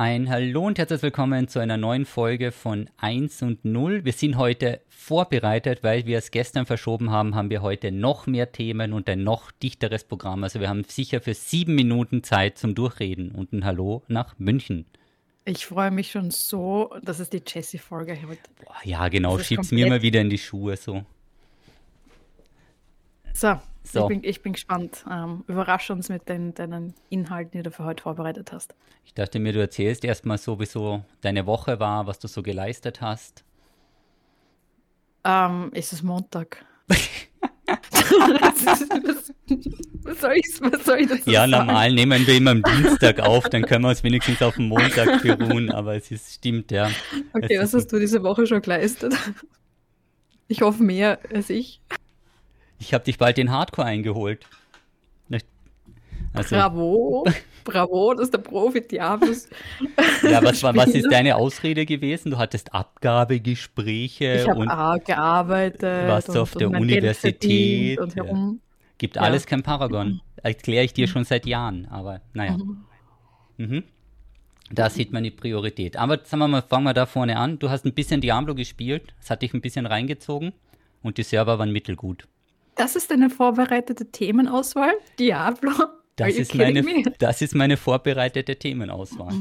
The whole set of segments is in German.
Ein Hallo und herzlich willkommen zu einer neuen Folge von 1 und 0. Wir sind heute vorbereitet, weil wir es gestern verschoben haben, haben wir heute noch mehr Themen und ein noch dichteres Programm. Also wir haben sicher für sieben Minuten Zeit zum Durchreden und ein Hallo nach München. Ich freue mich schon so, dass es die Jessie-Folge heute. Boah, ja, genau, schieb's mir mal wieder in die Schuhe so. So, so. Ich, bin, ich bin gespannt. Ähm, überrasch uns mit den, deinen Inhalten, die du für heute vorbereitet hast. Ich dachte mir, du erzählst erstmal so, wie so deine Woche war, was du so geleistet hast. Ähm, ist es Montag? was, was, soll ich, was soll ich dazu Ja, sagen? normal nehmen wir immer am Dienstag auf, dann können wir uns wenigstens auf den Montag beruhen, aber es ist, stimmt, ja. Okay, es was hast du diese Woche schon geleistet? Ich hoffe mehr als ich. Ich habe dich bald in Hardcore eingeholt. Also, Bravo, bravo, das ist der Profi Diablos. Ja, was, war, was ist deine Ausrede gewesen? Du hattest Abgabegespräche ich und gearbeitet. Warst auf der Universität. Und herum. Gibt ja. alles kein Paragon. Erkläre ich dir schon seit Jahren, aber naja. Mhm. Mhm. Da sieht man die Priorität. Aber sagen wir mal, fangen wir da vorne an. Du hast ein bisschen Diablo gespielt, das hat dich ein bisschen reingezogen und die Server waren mittelgut. Das ist eine vorbereitete Themenauswahl? Diablo? Das ist, meine, das ist meine vorbereitete Themenauswahl.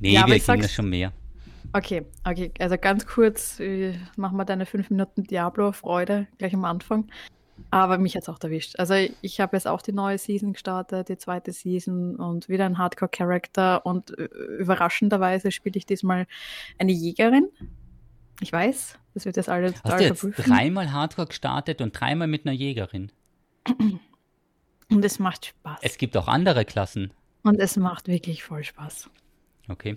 Nee, ja, wir kriegen das schon mehr. Okay, okay, also ganz kurz, äh, machen wir deine fünf Minuten Diablo-Freude gleich am Anfang. Aber mich hat es auch erwischt. Also ich habe jetzt auch die neue Season gestartet, die zweite Season und wieder ein Hardcore-Charakter und äh, überraschenderweise spiele ich diesmal eine Jägerin. Ich weiß, das wird jetzt alle total Hast du jetzt verprüfen. dreimal Hardcore gestartet und dreimal mit einer Jägerin? Und es macht Spaß. Es gibt auch andere Klassen. Und es macht wirklich voll Spaß. Okay.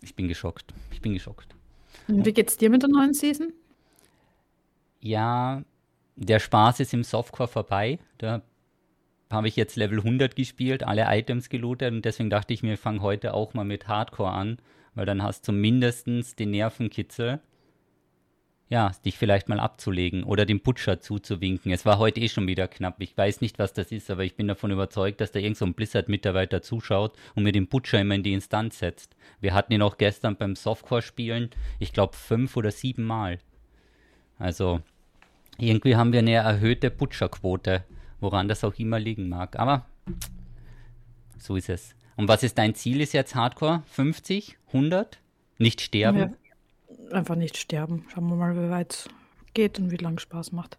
Ich bin geschockt. Ich bin geschockt. Und wie geht's dir mit der neuen Season? Ja, der Spaß ist im Softcore vorbei. Da habe ich jetzt Level 100 gespielt, alle Items gelootet und deswegen dachte ich mir, ich fange heute auch mal mit Hardcore an weil dann hast du mindestens den Nervenkitzel, ja, dich vielleicht mal abzulegen oder dem Butcher zuzuwinken. Es war heute eh schon wieder knapp. Ich weiß nicht, was das ist, aber ich bin davon überzeugt, dass da irgend so ein Blizzard-Mitarbeiter zuschaut und mir den Butcher immer in die Instanz setzt. Wir hatten ihn auch gestern beim Softcore-Spielen, ich glaube, fünf oder sieben Mal. Also, irgendwie haben wir eine erhöhte Butcher-Quote, woran das auch immer liegen mag. Aber so ist es. Und was ist dein Ziel? Ist jetzt Hardcore? 50? 100? Nicht sterben? Ja, einfach nicht sterben. Schauen wir mal, wie weit es geht und wie lange Spaß macht.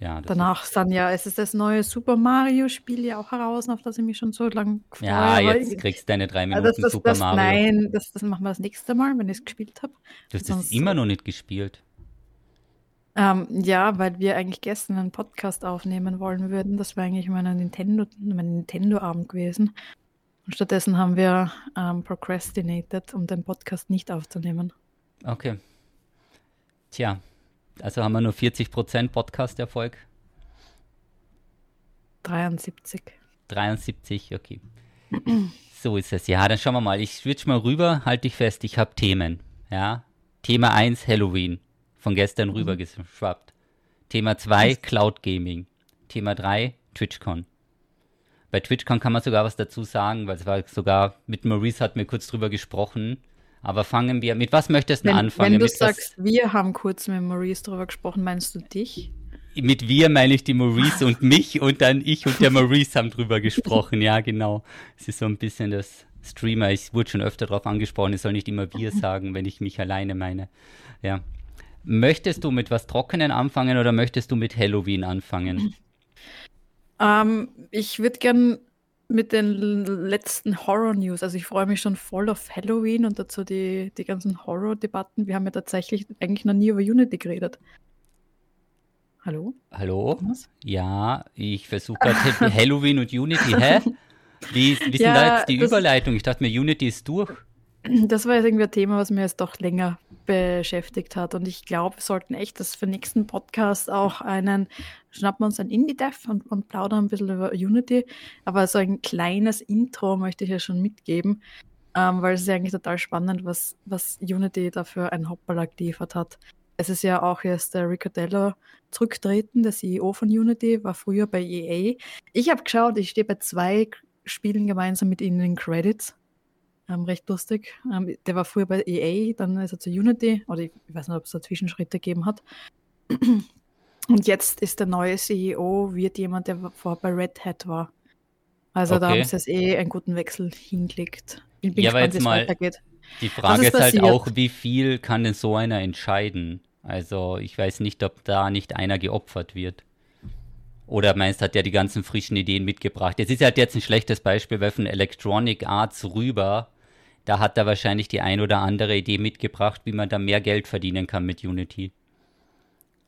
Ja, Danach ist dann ja, es ist das neue Super Mario-Spiel ja auch heraus, auf das ich mich schon so lange freue. Ja, jetzt kriegst du deine drei Minuten also das, Super das, Mario. Nein, das, das machen wir das nächste Mal, wenn ich es gespielt habe. Du hast es immer noch nicht gespielt. Ähm, ja, weil wir eigentlich gestern einen Podcast aufnehmen wollen würden. Das war eigentlich mein Nintendo, mein Nintendo-Abend gewesen. Und stattdessen haben wir ähm, procrastinated, um den Podcast nicht aufzunehmen. Okay. Tja, also haben wir nur 40% Podcast-Erfolg. 73. 73, okay. so ist es. Ja, dann schauen wir mal. Ich switch mal rüber, halte dich fest, ich habe Themen. Ja. Thema 1 Halloween. Von gestern mhm. rüber geschwappt. Thema 2 Cloud Gaming. Thema 3 TwitchCon. Bei TwitchCon kann man sogar was dazu sagen, weil es war sogar mit Maurice hat mir kurz drüber gesprochen. Aber fangen wir, mit was möchtest du wenn, anfangen? Wenn du mit sagst, was, wir haben kurz mit Maurice drüber gesprochen, meinst du dich? Mit wir meine ich die Maurice und mich und dann ich und der Maurice haben drüber gesprochen. Ja, genau. Es ist so ein bisschen das Streamer. Ich wurde schon öfter darauf angesprochen, ich soll nicht immer wir sagen, wenn ich mich alleine meine. Ja. Möchtest du mit was Trockenen anfangen oder möchtest du mit Halloween anfangen? Ähm, ich würde gern mit den letzten Horror-News, also ich freue mich schon voll auf Halloween und dazu die, die ganzen Horror-Debatten. Wir haben ja tatsächlich eigentlich noch nie über Unity geredet. Hallo? Hallo? Thomas? Ja, ich versuche gerade Halloween und Unity. Hä? Wie, wie ja, sind da jetzt die Überleitung? Ich dachte mir, Unity ist durch. Das war jetzt irgendwie ein Thema, was mir jetzt doch länger beschäftigt hat. Und ich glaube, wir sollten echt das für den nächsten Podcast auch einen, schnappen wir uns ein Indie-Dev und, und plaudern ein bisschen über Unity. Aber so ein kleines Intro möchte ich ja schon mitgeben, ähm, weil es ist ja eigentlich total spannend, was, was Unity dafür ein Hoppala geliefert hat. Es ist ja auch jetzt der Ricardello zurücktreten, der CEO von Unity, war früher bei EA. Ich habe geschaut, ich stehe bei zwei Spielen gemeinsam mit ihnen in Credits ähm, recht lustig. Ähm, der war früher bei EA, dann ist er zu Unity, oder ich weiß nicht, ob es da Zwischenschritte gegeben hat. Und jetzt ist der neue CEO, wird jemand, der vorher bei Red Hat war. Also okay. da haben sie es eh einen guten Wechsel hingelegt. Ich bin ja, gespannt, wie es weitergeht. Die Frage ist, ist halt auch, wie viel kann denn so einer entscheiden? Also ich weiß nicht, ob da nicht einer geopfert wird. Oder meinst, hat der die ganzen frischen Ideen mitgebracht? Das ist halt jetzt ein schlechtes Beispiel, weil von Electronic Arts rüber, da hat er wahrscheinlich die ein oder andere Idee mitgebracht, wie man da mehr Geld verdienen kann mit Unity.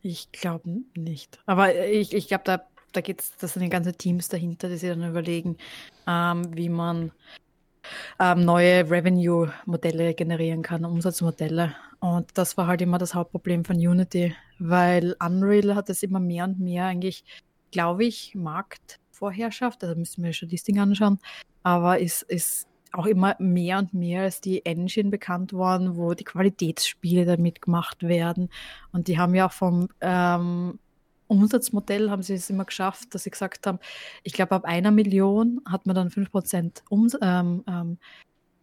Ich glaube nicht. Aber ich, ich glaube, da, da geht es, das sind die ganzen Teams dahinter, die sich dann überlegen, ähm, wie man ähm, neue Revenue-Modelle generieren kann, Umsatzmodelle. Und das war halt immer das Hauptproblem von Unity, weil Unreal hat es immer mehr und mehr eigentlich, glaube ich, Marktvorherrschaft, also müssen wir schon das Ding anschauen, aber ist, ist auch immer mehr und mehr als die Engine bekannt worden, wo die Qualitätsspiele damit gemacht werden. Und die haben ja auch vom ähm, Umsatzmodell haben sie es immer geschafft, dass sie gesagt haben, ich glaube, ab einer Million hat man dann 5% Ums ähm, ähm,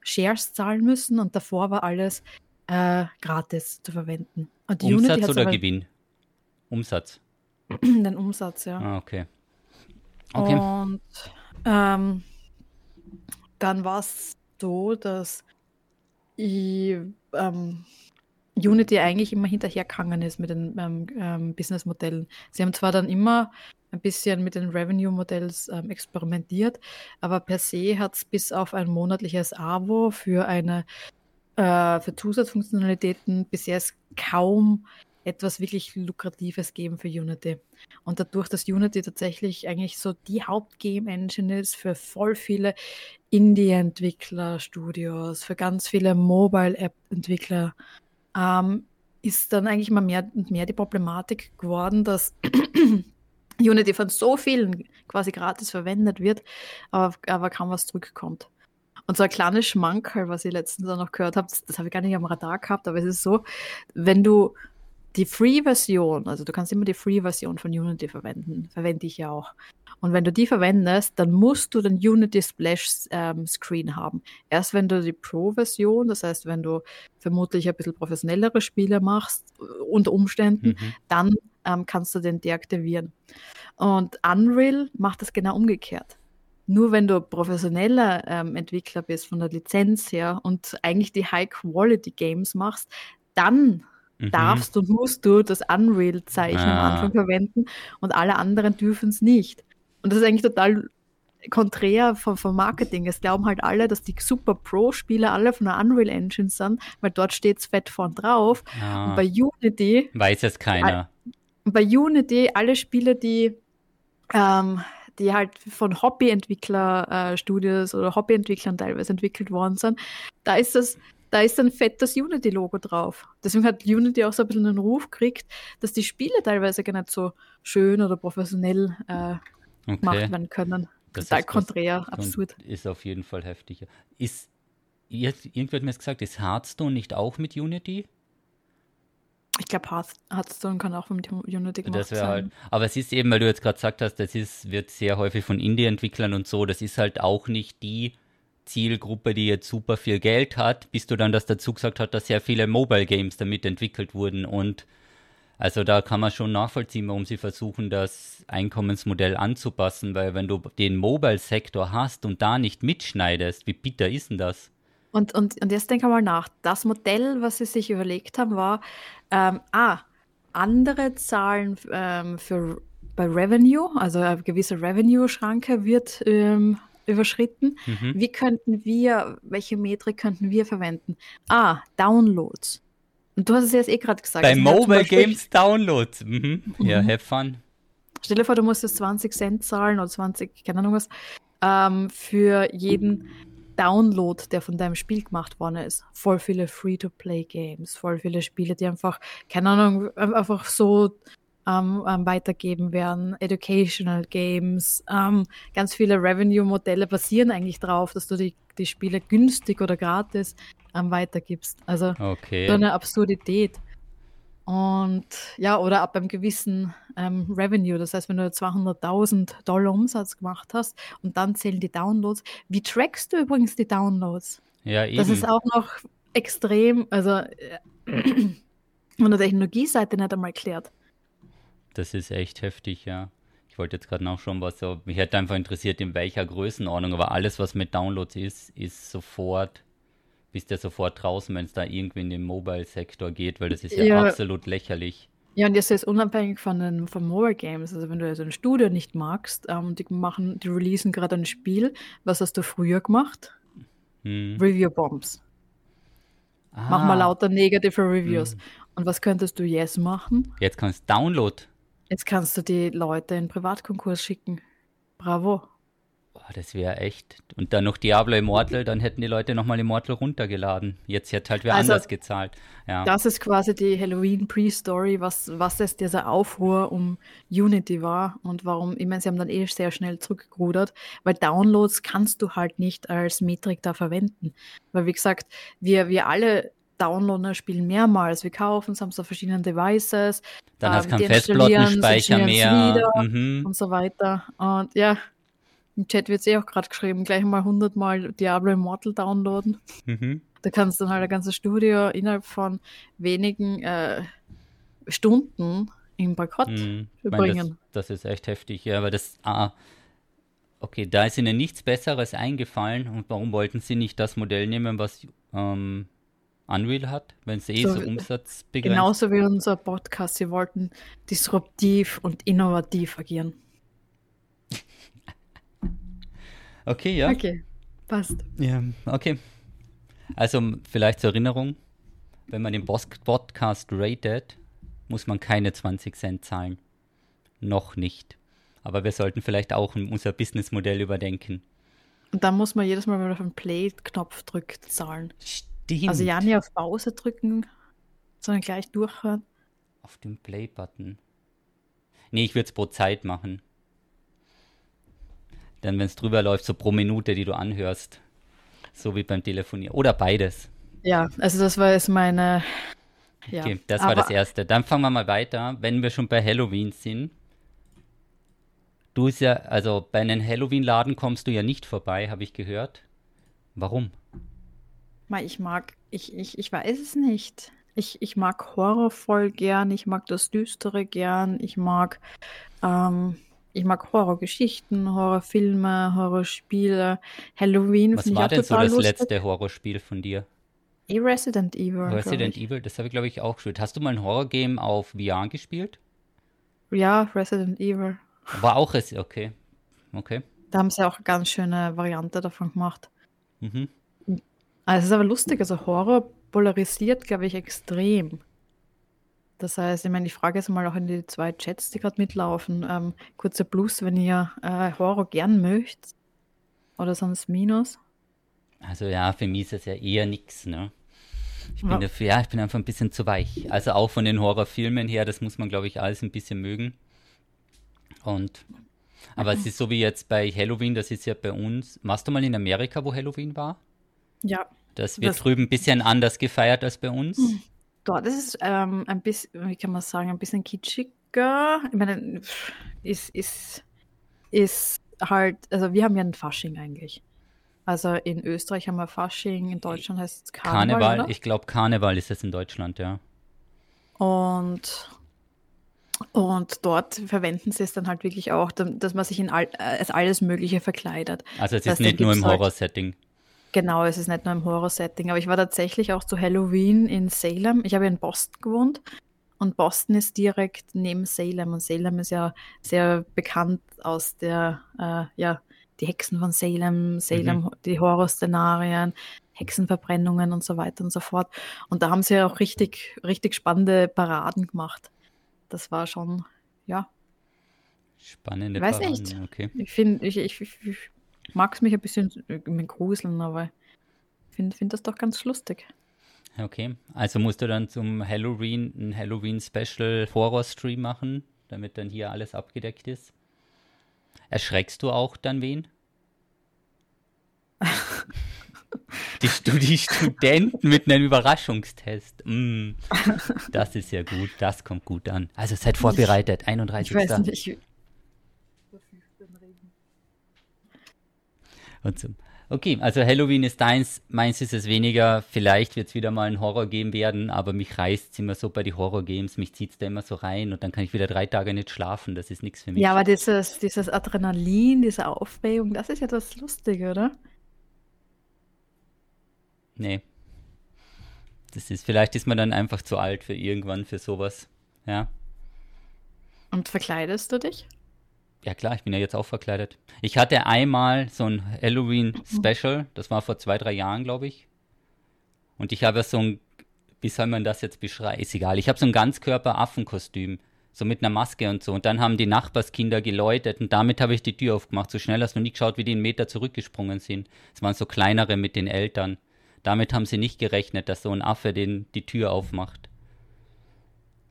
Shares zahlen müssen und davor war alles äh, gratis zu verwenden. Umsatz oder Gewinn? Umsatz. Den Umsatz, ja. Ah, okay. okay. Und ähm, dann war es so, dass ich ähm, Unity eigentlich immer hinterhergegangen ist mit den ähm, ähm, Businessmodellen. Sie haben zwar dann immer ein bisschen mit den Revenue-Modells ähm, experimentiert, aber per se hat es bis auf ein monatliches Abo für eine äh, für Zusatzfunktionalitäten bisher kaum etwas wirklich Lukratives geben für Unity. Und dadurch, dass Unity tatsächlich eigentlich so die Hauptgame-Engine ist für voll viele Indie-Entwickler, Studios, für ganz viele Mobile-App-Entwickler, ähm, ist dann eigentlich mal mehr und mehr die Problematik geworden, dass Unity von so vielen quasi gratis verwendet wird, aber, aber kaum was zurückkommt. Und so ein kleines Schmankerl, was ich letztens auch noch gehört habe, das, das habe ich gar nicht am Radar gehabt, aber es ist so, wenn du die Free-Version, also du kannst immer die Free-Version von Unity verwenden, verwende ich ja auch. Und wenn du die verwendest, dann musst du den Unity Splash ähm, Screen haben. Erst wenn du die Pro-Version, das heißt, wenn du vermutlich ein bisschen professionellere Spiele machst, äh, unter Umständen, mhm. dann ähm, kannst du den deaktivieren. Und Unreal macht das genau umgekehrt. Nur wenn du professioneller ähm, Entwickler bist von der Lizenz her und eigentlich die High-Quality-Games machst, dann mhm. darfst und musst du das Unreal-Zeichen ah. am Anfang verwenden und alle anderen dürfen es nicht. Und das ist eigentlich total konträr vom, vom Marketing. Es glauben halt alle, dass die Super Pro-Spiele alle von der Unreal Engine sind, weil dort steht es fett vorn drauf. Ah. Und bei Unity. Weiß es keiner. Bei Unity, alle Spiele, die, ähm, die halt von Hobbyentwickler-Studios äh, oder Hobbyentwicklern teilweise entwickelt worden sind, da ist das da ist ein fettes Unity-Logo drauf. Deswegen hat Unity auch so ein bisschen den Ruf gekriegt, dass die Spiele teilweise gar nicht so schön oder professionell äh, okay. gemacht werden können. Das Total konträr, absurd. Ist auf jeden Fall heftiger. Ist, irgendwer hat mir gesagt, ist Hearthstone nicht auch mit Unity? Ich glaube, Hearthstone kann auch mit Unity gemacht das sein. Halt, aber es ist eben, weil du jetzt gerade gesagt hast, das ist, wird sehr häufig von Indie-Entwicklern und so, das ist halt auch nicht die Zielgruppe, die jetzt super viel Geld hat, bis du dann das dazu gesagt hast, dass sehr viele Mobile Games damit entwickelt wurden und also da kann man schon nachvollziehen, warum sie versuchen, das Einkommensmodell anzupassen, weil wenn du den Mobile-Sektor hast und da nicht mitschneidest, wie bitter ist denn das? Und, und, und jetzt denke mal nach. Das Modell, was sie sich überlegt haben, war, ähm, ah, andere Zahlen ähm, für bei Revenue, also eine gewisse Revenue-Schranke wird ähm, überschritten. Mhm. Wie könnten wir, welche Metrik könnten wir verwenden? Ah, Downloads. Und du hast es jetzt eh gerade gesagt. Bei Mobile Games Downloads. Mhm. Ja, mhm. have fun. Stell dir vor, du musstest 20 Cent zahlen oder 20, keine Ahnung was, ähm, für jeden Download, der von deinem Spiel gemacht worden ist. Voll viele Free-to-Play-Games, voll viele Spiele, die einfach, keine Ahnung, einfach so ähm, weitergeben werden, Educational Games, ähm, ganz viele Revenue-Modelle basieren eigentlich darauf, dass du die, die Spiele günstig oder gratis ähm, weitergibst. Also okay. so eine Absurdität. Und ja, oder ab einem gewissen ähm, Revenue, das heißt, wenn du 200.000 Dollar Umsatz gemacht hast und dann zählen die Downloads. Wie trackst du übrigens die Downloads? Ja, eben. Das ist auch noch extrem, also äh, von der Technologieseite nicht einmal klärt. Das ist echt heftig, ja. Ich wollte jetzt gerade nachschauen, was so. Mich hätte einfach interessiert, in welcher Größenordnung, aber alles, was mit Downloads ist, ist sofort, bist ja sofort draußen, wenn es da irgendwie in den Mobile-Sektor geht, weil das ist ja, Ja. absolut lächerlich. Ja, und das ist unabhängig von den von Mobile Games. Also wenn du also ein Studio nicht magst, ähm, die machen, die releasen gerade ein Spiel. Was hast du früher gemacht? Hm. Review Bombs. Mach mal Ah, lauter negative Reviews. hm. Und was könntest du jetzt machen? Jetzt kannst du Download. Jetzt kannst du die Leute in Privatkonkurs schicken. Bravo. Boah, das wäre echt. Und dann noch Diablo Immortal, dann hätten die Leute nochmal Immortal runtergeladen. Jetzt hätte halt wer Also, anders gezahlt. Ja. Das ist quasi die Halloween Pre-Story, was, was es dieser Aufruhr um Unity war und warum, ich meine, sie haben dann eh sehr schnell zurückgerudert, weil Downloads kannst du halt nicht als Metrik da verwenden. Weil, wie gesagt, wir, wir alle downloaden das Spiel mehrmals. Wir kaufen es, haben es auf verschiedenen Devices. Dann hast du ähm, keinen Festplattenspeicher mehr. Mhm. Und so weiter. Und ja, im Chat wird es eh auch gerade geschrieben, gleich mal 100 Mal Diablo Immortal downloaden. Mhm. Da kannst du dann halt ein ganzes Studio innerhalb von wenigen äh, Stunden im Boykott Mhm. Meine, das, bringen. das ist echt heftig, ja, aber das, ah, okay, da ist ihnen nichts Besseres eingefallen und warum wollten sie nicht das Modell nehmen, was ähm, Unreal hat, wenn sie eh So, so, umsatzbegrenzt Genauso wie unser Podcast. Sie wollten disruptiv und innovativ agieren. Okay, ja. Okay, passt. Ja, okay. Also vielleicht zur Erinnerung, wenn man den Podcast ratet, muss man keine 20 Cent zahlen. Noch nicht. Aber wir sollten vielleicht auch unser Businessmodell überdenken. Und dann muss man jedes Mal, wenn man auf den Play-Knopf drückt, zahlen. Stimmt. Also ja nicht auf Pause drücken, sondern gleich durchhören. Auf dem Play-Button. Nee, ich würde es pro Zeit machen. Dann, wenn es drüber läuft, so pro Minute, die du anhörst. So wie beim Telefonieren. Oder beides. Ja, also das war jetzt meine. Ja. Okay, das war Aber das Erste. Dann fangen wir mal weiter. Wenn wir schon bei Halloween sind. Du ist ja, also bei einem Halloween-Laden kommst du ja nicht vorbei, habe ich gehört. Warum? Mei, Ich mag, ich, ich, ich weiß es nicht. Ich, ich mag Horror voll gern, ich mag das Düstere gern, ich mag, ähm, ich mag Horrorgeschichten, Horrorfilme, Horrorspiele. Halloween Was war denn so das lustig. letzte Horrorspiel von dir? Eh Resident Evil. Resident Evil, das habe ich glaube ich auch gespielt. Hast du mal ein Horror-Game auf VR gespielt? Ja, Resident Evil. War auch es, okay. Okay. Da haben sie auch eine ganz schöne Variante davon gemacht. Mhm. Also es ist aber lustig, also Horror polarisiert, glaube ich, extrem. Das heißt, ich meine, die Frage ist mal auch in die zwei Chats, die gerade mitlaufen. Ähm, kurzer Plus, wenn ihr äh, Horror gern möchtet. Oder sonst Minus. Also ja, für mich ist es ja eher nix, ne? Ich bin Ja. dafür, ja, ich bin einfach ein bisschen zu weich. Also auch von den Horrorfilmen her, das muss man, glaube ich, alles ein bisschen mögen. Und, aber es ist so wie jetzt bei Halloween, das ist ja bei uns. Warst du mal in Amerika, wo Halloween war? Ja, Das wird Das- drüben ein bisschen anders gefeiert als bei uns. dort ist es ähm, ein bisschen, wie kann man sagen, ein bisschen kitschiger. Ich meine, ist, ist, ist halt, also wir haben ja ein Fasching eigentlich. Also in Österreich haben wir Fasching, in Deutschland heißt es Karneval, Karneval, ich glaube, Karneval ist es in Deutschland, ja. Und, und dort verwenden sie es dann halt wirklich auch, dass man sich in all, äh, als alles Mögliche verkleidet. Also es Das ist heißt, nicht nur im halt- Horror-Setting. Genau, es ist nicht nur im Horror-Setting, aber ich war tatsächlich auch zu Halloween in Salem. Ich habe in Boston gewohnt und Boston ist direkt neben Salem und Salem ist ja sehr bekannt aus der, äh, ja, die Hexen von Salem, Salem, die Horrorszenarien, Hexenverbrennungen und so weiter und so fort. Und da haben sie ja auch richtig, richtig spannende Paraden gemacht. Das war schon, ja, Spannende Weiß Paraden, nicht. Okay. ich finde, ich, ich, ich, ich mag es mich ein bisschen äh, mit gruseln, aber ich finde find das doch ganz lustig. Okay, also musst du dann zum Halloween ein Halloween-Special Horror-Stream machen, damit dann hier alles abgedeckt ist. Erschreckst du auch dann wen? Die, die Studenten mit einem Überraschungstest. Mm, das ist ja gut, das kommt gut an. Also seid vorbereitet, 31. Ich weiß nicht. Ich, Und zum, Okay, also Halloween ist deins, meins ist es weniger. Vielleicht wird es wieder mal ein Horror-Game werden, aber mich reißt es immer so bei den Horror-Games, mich zieht es da immer so rein und dann kann ich wieder drei Tage nicht schlafen. Das ist nichts für mich. Ja, aber dieses, dieses Adrenalin, diese Aufregung, das ist ja das Lustige, oder? Nee. Das ist, vielleicht ist man dann einfach zu alt für irgendwann für sowas. Ja. Und verkleidest du dich? Ja klar, ich bin ja jetzt auch verkleidet. Ich hatte einmal so ein Halloween-Special, das war vor zwei, drei Jahren, glaube ich. Und ich habe so ein, wie soll man das jetzt beschreiben? Ist egal. Ich habe so ein Ganzkörper-Affenkostüm, so mit einer Maske und so. Und dann haben die Nachbarskinder geläutet und damit habe ich die Tür aufgemacht. So schnell hast du nie geschaut, wie die einen Meter zurückgesprungen sind. Es waren so kleinere mit den Eltern. Damit haben sie nicht gerechnet, dass so ein Affe den, die Tür aufmacht.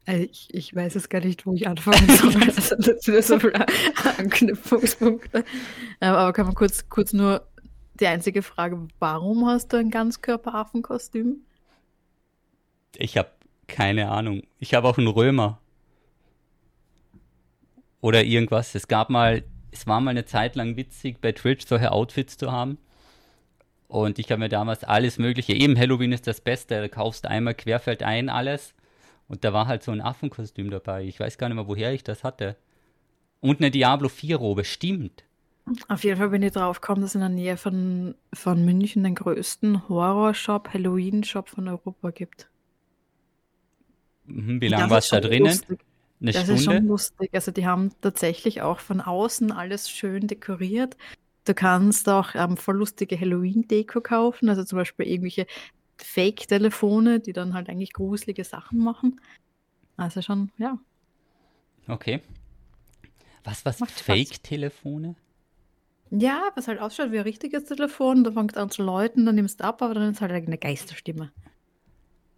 Also ich, ich weiß jetzt gar nicht, wo ich anfangen soll. Also das sind so viele Anknüpfungspunkte. Ähm, aber kann man kurz, kurz nur die einzige Frage, warum hast du ein Ganzkörperaffenkostüm? Ich habe keine Ahnung. Ich habe auch einen Römer. Oder irgendwas. Es gab mal, es war mal eine Zeit lang witzig, bei Twitch solche Outfits zu haben. Und ich habe mir damals alles Mögliche, eben Halloween ist das Beste, da kaufst du einmal querfeld ein alles und da war halt so ein Affenkostüm dabei. Ich weiß gar nicht mehr, woher ich das hatte. Und eine Diablo 4-Robe, stimmt. Auf jeden Fall bin ich drauf gekommen, dass es in der Nähe von, von München den größten Horror-Shop, Halloween-Shop von Europa gibt. Mhm, wie lange war es da drinnen? Lustig. Eine das Stunde? ist schon lustig. Also die haben tatsächlich auch von außen alles schön dekoriert. Du kannst auch ähm, voll lustige Halloween-Deko kaufen, also zum Beispiel irgendwelche Fake-Telefone, die dann halt eigentlich gruselige Sachen machen. Also schon, ja. Okay. Was, was Fake-Telefone? Ja, was halt ausschaut wie ein richtiges Telefon, da fängt an zu läuten, dann nimmst du ab, aber dann ist halt eine Geisterstimme.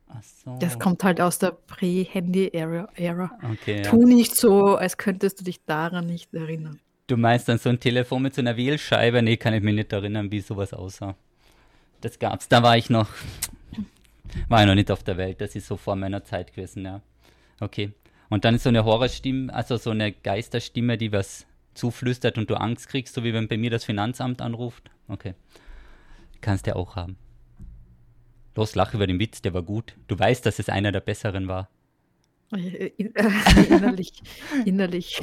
Ach so. Das kommt halt aus der Prä-Handy-Ära. Okay, tu ja. nicht so, als könntest du dich daran nicht erinnern. Du meinst dann so ein Telefon mit so einer Wählscheibe? Nee, kann ich mich nicht erinnern, wie sowas aussah. Das gab's. Da war ich noch, war ich noch nicht auf der Welt. Das ist so vor meiner Zeit gewesen, ja. Okay. Und dann ist so eine Horrorstimme, also so eine Geisterstimme, die was zuflüstert und du Angst kriegst, so wie wenn bei mir das Finanzamt anruft. Okay. Kannst du ja auch haben. Los, lach über den Witz, der war gut. Du weißt, dass es einer der besseren war. innerlich. innerlich.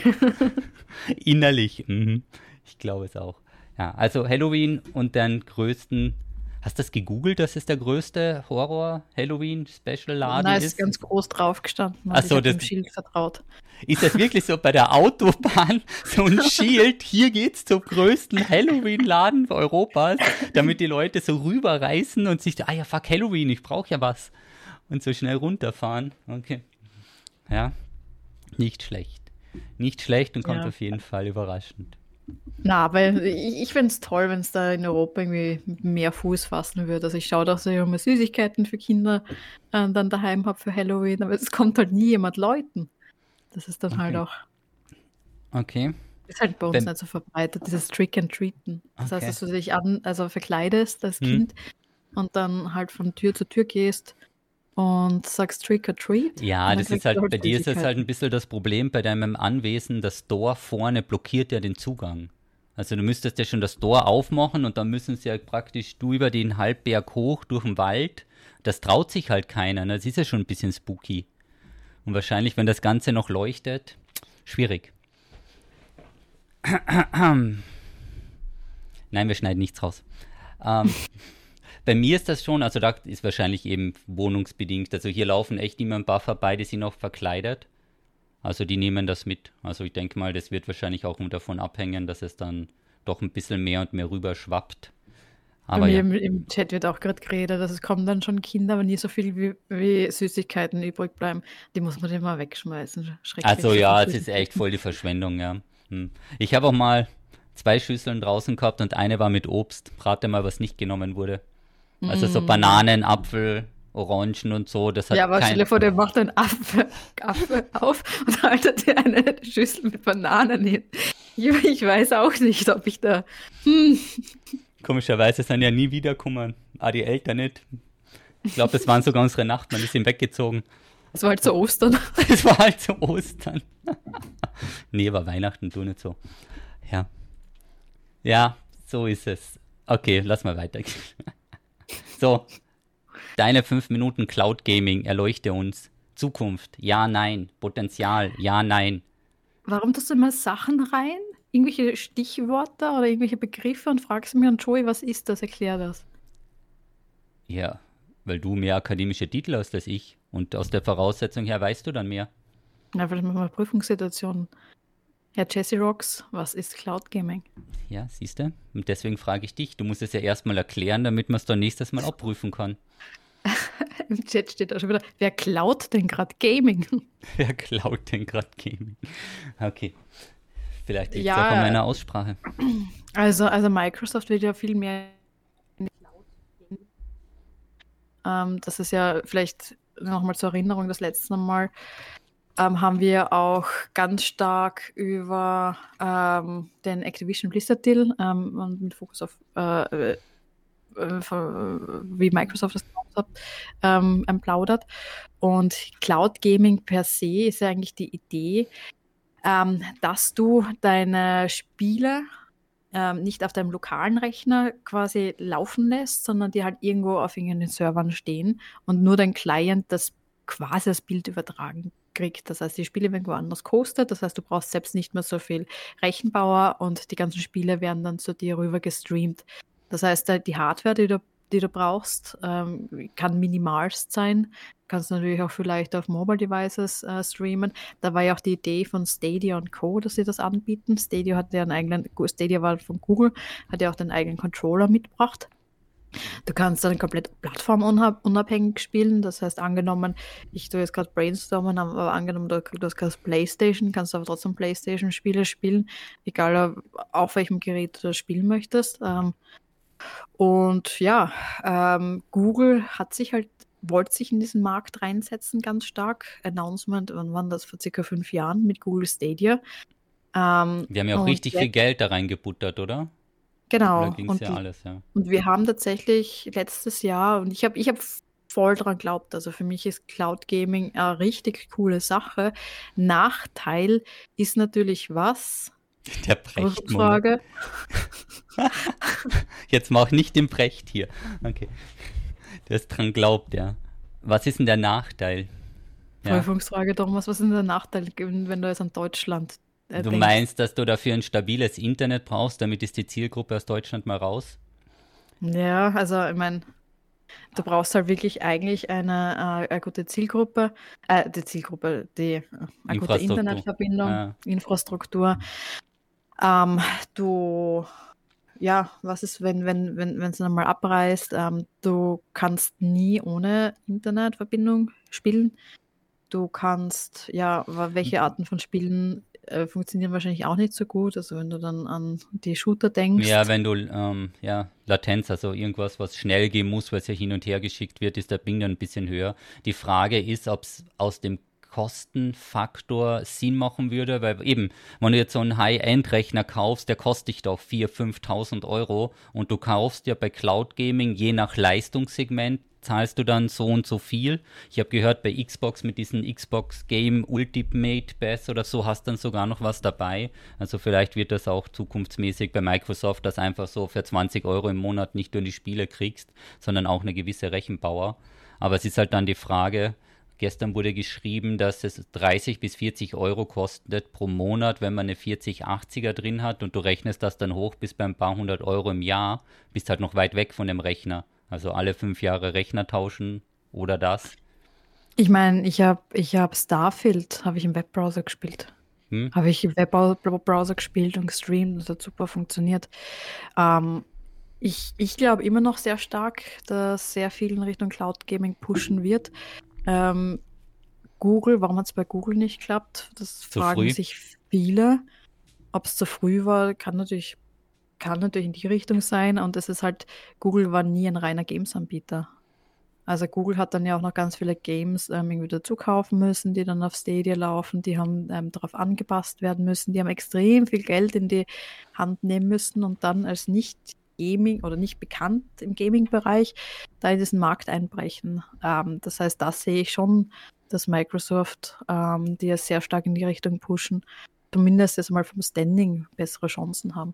innerlich. Mhm. Ich glaube es auch. Ja, also Halloween und den größten Hast du das gegoogelt, dass es der größte Horror-Halloween-Special-Laden ist? Nein, ist ganz groß drauf gestanden. Also Ach so, das Schild vertraut. Ist das wirklich so bei der Autobahn so ein Schild? Hier geht's zum größten Halloween-Laden Europas, damit die Leute so rüberreißen und sich, ah ja, fuck Halloween, ich brauche ja was. Und so schnell runterfahren. Okay. Ja, nicht schlecht. Nicht schlecht und kommt ja. auf jeden Fall überraschend. Na, aber ich, ich finde es toll, wenn es da in Europa irgendwie mehr Fuß fassen würde. Also ich schaue dass ich immer Süßigkeiten für Kinder äh, dann daheim habe für Halloween, aber es kommt halt nie jemand Leuten. Das ist dann halt okay. halt auch. Okay. Ist halt bei uns wenn, nicht so verbreitet, dieses Trick and Treaten. Das okay. heißt, dass du dich an, also verkleidest als hm. Kind und dann halt von Tür zu Tür gehst und sagst Trick or Treat. Ja, das ist halt, bei dir ist es halt ein bisschen das Problem bei deinem Anwesen, das Tor vorne blockiert ja den Zugang. Also du müsstest ja schon das Tor aufmachen und dann müssen sie ja praktisch du über den Halbberg hoch durch den Wald. Das traut sich halt keiner. Ne? Das ist ja schon ein bisschen spooky. Und wahrscheinlich, wenn das Ganze noch leuchtet, schwierig. Nein, wir schneiden nichts raus. Ähm, bei mir ist das schon, also da ist wahrscheinlich eben wohnungsbedingt. Also hier laufen echt immer ein paar vorbei, die sind noch verkleidet. Also die nehmen das mit. Also ich denke mal, das wird wahrscheinlich auch davon abhängen, dass es dann doch ein bisschen mehr und mehr rüber schwappt. Aber ja. im, im, Chat wird auch gerade geredet, dass es kommen dann schon Kinder, aber nie so viel wie, wie Süßigkeiten übrig bleiben. Die muss man dann mal wegschmeißen. Also ja, es ist echt voll die Verschwendung, ja. Hm. Ich habe auch mal zwei Schüsseln draußen gehabt und eine war mit Obst. Rate mal, was nicht genommen wurde. Also so mm. Bananen, Apfel, Orangen und so. Das hat ja, aber stell dir vor, der macht einen Affe, Affe auf und haltet dir eine Schüssel mit Bananen hin. Ich weiß auch nicht, ob ich da. Hm. Komischerweise sind ja nie wiederkommen. Ah, die Eltern nicht. Ich glaube, das waren sogar unsere Nachbarn, die sind weggezogen. Es war halt zu Ostern. Es war halt zu Ostern. nee, war Weihnachten, du nicht so. Ja. Ja, so ist es. Okay, lass mal weitergehen. so, deine fünf Minuten Cloud Gaming, erleuchte uns. Zukunft, ja, nein. Potenzial, ja, nein. Warum tust du immer Sachen rein? Irgendwelche Stichworte oder irgendwelche Begriffe und fragst mich an Joey, was ist das? Erklär das. Ja, weil du mehr akademische Titel hast als ich. Und aus der Voraussetzung her weißt du dann mehr. Ja, vielleicht machen wir Prüfungssituationen. Herr Jesse Rocks, was ist Cloud Gaming? Ja, siehst du? Und deswegen frage ich dich. Du musst es ja erstmal erklären, damit man es dann nächstes Mal abprüfen kann. Im Chat steht auch schon wieder, wer klaut denn gerade Gaming? Wer klaut denn gerade Gaming? Okay. Vielleicht liegt es ja, auch an meiner Aussprache. Also, also Microsoft wird ja viel mehr ähm, das ist ja vielleicht nochmal zur Erinnerung das letzte Mal, ähm, haben wir auch ganz stark über ähm, den Activision Blizzard Deal ähm, mit Fokus auf äh, äh, wie Microsoft das gemacht hat, ähm, plaudert. Und Cloud Gaming per se ist ja eigentlich die Idee, ähm, dass du deine Spiele ähm, nicht auf deinem lokalen Rechner quasi laufen lässt, sondern die halt irgendwo auf irgendeinen Servern stehen und nur dein Client das quasi das Bild übertragen kriegt. Das heißt, die Spiele werden woanders kostet. Das heißt, du brauchst selbst nicht mehr so viel Rechenbauer und die ganzen Spiele werden dann zu dir rüber gestreamt. Das heißt, die Hardware, die du, die du brauchst, ähm, kann minimalst sein. Kannst natürlich auch vielleicht auf Mobile Devices äh, streamen. Da war ja auch die Idee von Stadia und Co., dass sie das anbieten. Stadia hat ja einen eigenen, Stadia war von Google, hat ja auch den eigenen Controller mitgebracht. Du kannst dann komplett plattformunabhängig spielen. Das heißt, angenommen, ich tue jetzt gerade brainstormen, aber angenommen, du, du hast gerade Playstation, kannst du aber trotzdem Playstation-Spiele spielen, egal auf welchem Gerät du das spielen möchtest. Ähm, und ja, ähm, Google hat sich halt, wollte sich in diesen Markt reinsetzen ganz stark. Announcement, wann war das? Vor circa fünf Jahren mit Google Stadia. Ähm, Wir haben ja auch richtig viel Geld da reingebuttert, oder? Genau. Und, ja alles, ja. und wir haben tatsächlich letztes Jahr, und ich habe ich hab voll dran glaubt. Also für mich ist Cloud Gaming eine richtig coole Sache. Nachteil ist natürlich was? Der Brecht. Frage. Jetzt mach nicht den Brecht hier. Okay. Der ist dran glaubt, ja. Was ist denn der Nachteil? Prüfungsfrage, Thomas, was ist denn der Nachteil, wenn du jetzt an Deutschland äh, du meinst, dass du dafür ein stabiles Internet brauchst, damit ist die Zielgruppe aus Deutschland mal raus? Ja, also ich meine, du brauchst halt wirklich eigentlich eine, äh, eine gute Zielgruppe, äh, die Zielgruppe, die äh, eine gute Internetverbindung, ja. Infrastruktur. Ähm, du, ja, was ist, wenn wenn wenn wenn es einmal abreißt? Ähm, du kannst nie ohne Internetverbindung spielen. Du kannst, ja, welche Arten von Spielen äh, funktionieren wahrscheinlich auch nicht so gut. Also wenn du dann an die Shooter denkst. Ja, wenn du, ähm, ja, Latenz, also irgendwas, was schnell gehen muss, weil es ja hin und her geschickt wird, ist der Bing dann ein bisschen höher. Die Frage ist, ob es aus dem Kostenfaktor Sinn machen würde, weil eben, wenn du jetzt so einen High-End-Rechner kaufst, der kostet dich doch 4.000, 5.000 Euro und du kaufst ja bei Cloud Gaming je nach Leistungssegment zahlst du dann so und so viel. Ich habe gehört, bei Xbox mit diesem Xbox Game Ultimate Pass oder so hast dann sogar noch was dabei. Also vielleicht wird das auch zukunftsmäßig bei Microsoft, dass einfach so für 20 Euro im Monat nicht nur die Spiele kriegst, sondern auch eine gewisse Rechenbauer. Aber es ist halt dann die Frage, Gestern wurde geschrieben, dass es 30 bis 40 Euro kostet pro Monat, wenn man eine 4080er drin hat und du rechnest das dann hoch bis bei ein paar hundert Euro im Jahr, bist halt noch weit weg von dem Rechner. Also alle fünf Jahre Rechner tauschen oder das. Ich meine, ich habe ich hab Starfield, habe ich im Webbrowser gespielt. Hm? Habe ich im Webbrowser gespielt und gestreamt. Das hat super funktioniert. Ähm, ich ich glaube immer noch sehr stark, dass sehr viel in Richtung Cloud Gaming pushen wird. Ähm, Google, warum hat es bei Google nicht geklappt? Das zu fragen früh? sich viele. Ob es zu früh war, kann natürlich kann natürlich in die Richtung sein und es ist halt, Google war nie ein reiner Games-Anbieter. Also Google hat dann ja auch noch ganz viele Games ähm, irgendwie dazu kaufen müssen, die dann auf Stadia laufen, die haben ähm, darauf angepasst werden müssen, die haben extrem viel Geld in die Hand nehmen müssen und dann als nicht Gaming oder nicht bekannt im Gaming-Bereich da in diesen Markt einbrechen. Ähm, das heißt, das sehe ich schon, dass Microsoft, ähm, die ja sehr stark in die Richtung pushen, zumindest jetzt mal vom Standing bessere Chancen haben.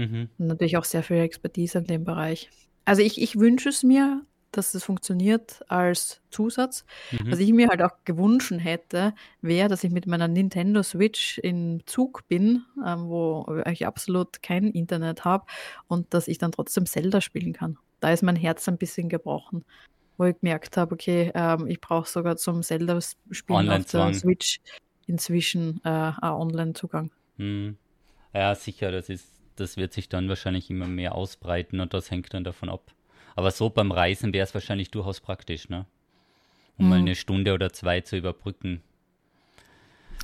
Mhm. Und natürlich auch sehr viel Expertise in dem Bereich. Also ich, ich wünsche es mir, dass es funktioniert als Zusatz. Mhm. Was ich mir halt auch gewünscht hätte, wäre, dass ich mit meiner Nintendo Switch im Zug bin, ähm, wo ich absolut kein Internet habe und dass ich dann trotzdem Zelda spielen kann. Da ist mein Herz ein bisschen gebrochen, wo ich gemerkt habe, okay, ähm, ich brauche sogar zum Zelda-Spielen auf der Switch inzwischen äh, einen Online-Zugang. Mhm. Ja, sicher, das ist, das wird sich dann wahrscheinlich immer mehr ausbreiten und das hängt dann davon ab aber so beim Reisen wäre es wahrscheinlich durchaus praktisch, ne? Um mhm. mal eine Stunde oder zwei zu überbrücken.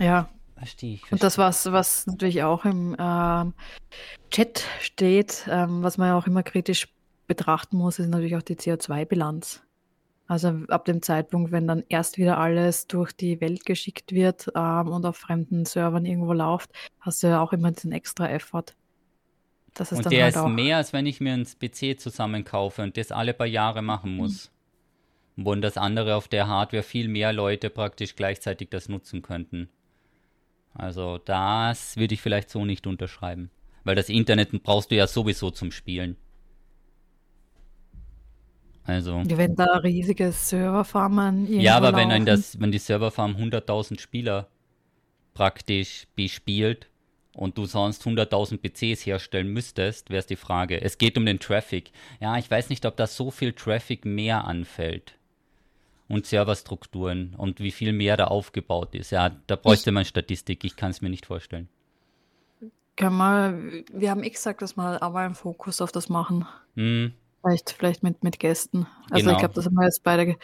Ja. Verstehe ich. Verstehe. Und das, was, was natürlich auch im ähm, Chat steht, ähm, was man ja auch immer kritisch betrachten muss, ist natürlich auch die CO2-Bilanz. Also ab dem Zeitpunkt, wenn dann erst wieder alles durch die Welt geschickt wird ähm, und auf fremden Servern irgendwo läuft, hast du ja auch immer diesen extra Effort. Das ist und der halt ist mehr, als wenn ich mir ein PC zusammenkaufe und das alle paar Jahre machen mhm. muss. Mhm. Wo das andere auf der Hardware viel mehr Leute praktisch gleichzeitig das nutzen könnten. Also das würde ich vielleicht so nicht unterschreiben. Weil das Internet brauchst du ja sowieso zum Spielen. Also. Wenn da riesige Serverfarmen Ja, aber laufen. wenn, das, wenn die Serverfarm 100.000 Spieler praktisch bespielt, und du sonst 100.000 PCs herstellen müsstest, wäre es die Frage. Es geht um den Traffic. Ja, ich weiß nicht, ob da so viel Traffic mehr anfällt. Und Serverstrukturen und wie viel mehr da aufgebaut ist. Ja, da bräuchte ich, man Statistik. Ich kann es mir nicht vorstellen. Können wir, wir haben eh gesagt, dass wir aber einen Fokus auf das machen. Mm. Vielleicht, vielleicht mit, mit Gästen. Also genau. ich glaube, das haben wir jetzt beide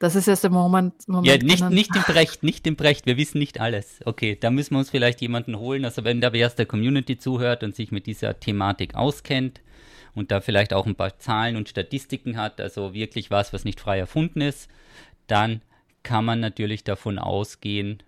das ist erst der Moment. Moment ja, nicht, nicht im Brecht, nicht im Brecht. Wir wissen nicht alles. Okay, da müssen wir uns vielleicht jemanden holen. Also wenn da wer aus der Community zuhört und sich mit dieser Thematik auskennt und da vielleicht auch ein paar Zahlen und Statistiken hat, also wirklich was, was nicht frei erfunden ist, dann kann man natürlich davon ausgehen,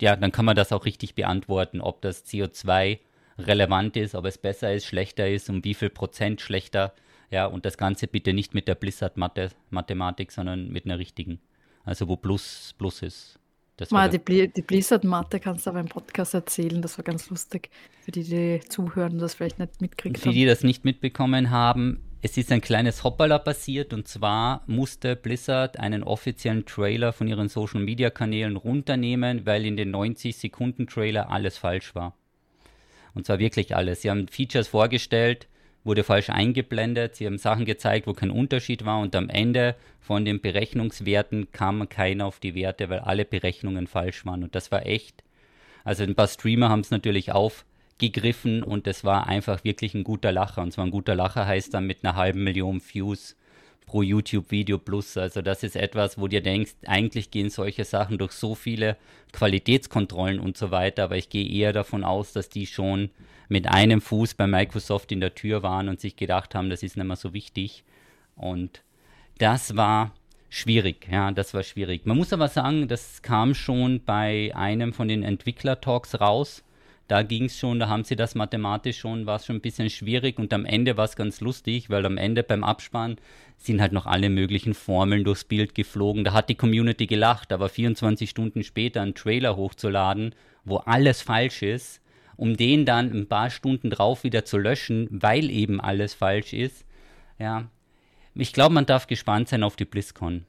ja, dann kann man das auch richtig beantworten, ob das CO2 relevant ist, ob es besser ist, schlechter ist, um wie viel Prozent schlechter ja, und das Ganze bitte nicht mit der Blizzard-Mathematik, sondern mit einer richtigen. Also wo Plus, Plus ist. Das Mal, die, Bli die Blizzard-Mathe kannst du aber im Podcast erzählen, das war ganz lustig. Für die, die zuhören und das vielleicht nicht mitkriegen. Für die, die das nicht mitbekommen haben, es ist ein kleines Hoppala passiert und zwar musste Blizzard einen offiziellen Trailer von ihren Social Media Kanälen runternehmen, weil in den 90 Sekunden Trailer alles falsch war. Und zwar wirklich alles. Sie haben Features vorgestellt, wurde falsch eingeblendet. Sie haben Sachen gezeigt, wo kein Unterschied war und am Ende von den Berechnungswerten kam keiner auf die Werte, weil alle Berechnungen falsch waren. Und das war echt. Also ein paar Streamer haben es natürlich aufgegriffen und es war einfach wirklich ein guter Lacher. Und zwar ein guter Lacher heißt dann mit einer halben Million Views pro YouTube-Video plus. Also das ist etwas, wo dir denkst, eigentlich gehen solche Sachen durch so viele Qualitätskontrollen und so weiter, aber ich gehe eher davon aus, dass die schon mit einem Fuß bei Microsoft in der Tür waren und sich gedacht haben, das ist nicht mehr so wichtig. Und das war schwierig, ja, das war schwierig. Man muss aber sagen, das kam schon bei einem von den Entwickler-Talks raus da ging es schon, da haben sie das mathematisch schon, war es schon ein bisschen schwierig und am Ende war es ganz lustig, weil am Ende beim Abspann sind halt noch alle möglichen Formeln durchs Bild geflogen. Da hat die Community gelacht, aber 24 Stunden später einen Trailer hochzuladen, wo alles falsch ist, um den dann ein paar Stunden drauf wieder zu löschen, weil eben alles falsch ist, ja, ich glaube, man darf gespannt sein auf die BlizzCon.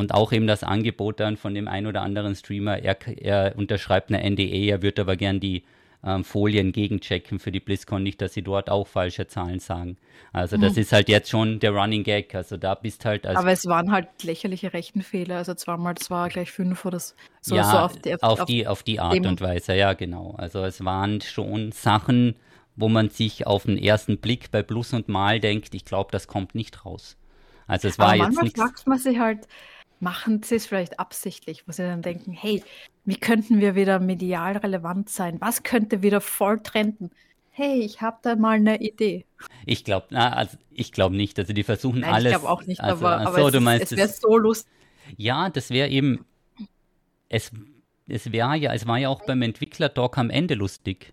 Und auch eben das Angebot dann von dem ein oder anderen Streamer, er, er unterschreibt eine NDA, er würde aber gern die ähm, Folien gegenchecken für die BlizzCon, nicht, dass sie dort auch falsche Zahlen sagen. Also das mhm. ist halt jetzt schon der Running Gag. Also da bist halt. aber es waren halt lächerliche Rechenfehler, also zweimal zwei gleich fünf oder so. Ja, so auf, die, auf, auf, die, auf die Art und Weise, ja genau. Also es waren schon Sachen, wo man sich auf den ersten Blick bei Plus und Mal denkt, ich glaube, das kommt nicht raus. Also es war aber jetzt nichts. fragt man sich halt, machen sie es vielleicht absichtlich, wo sie dann denken, hey, wie könnten wir wieder medial relevant sein? Was könnte wieder voll trenden? Hey, ich habe da mal eine Idee. Ich glaube, also ich glaube nicht. Also die versuchen Nein, alles. Ich glaube auch nicht, also, aber, aber so, es, du meinst, es wäre so lustig. Ja, das wäre eben. Es, es wäre ja, es war ja auch beim Entwickler-Talk am Ende lustig.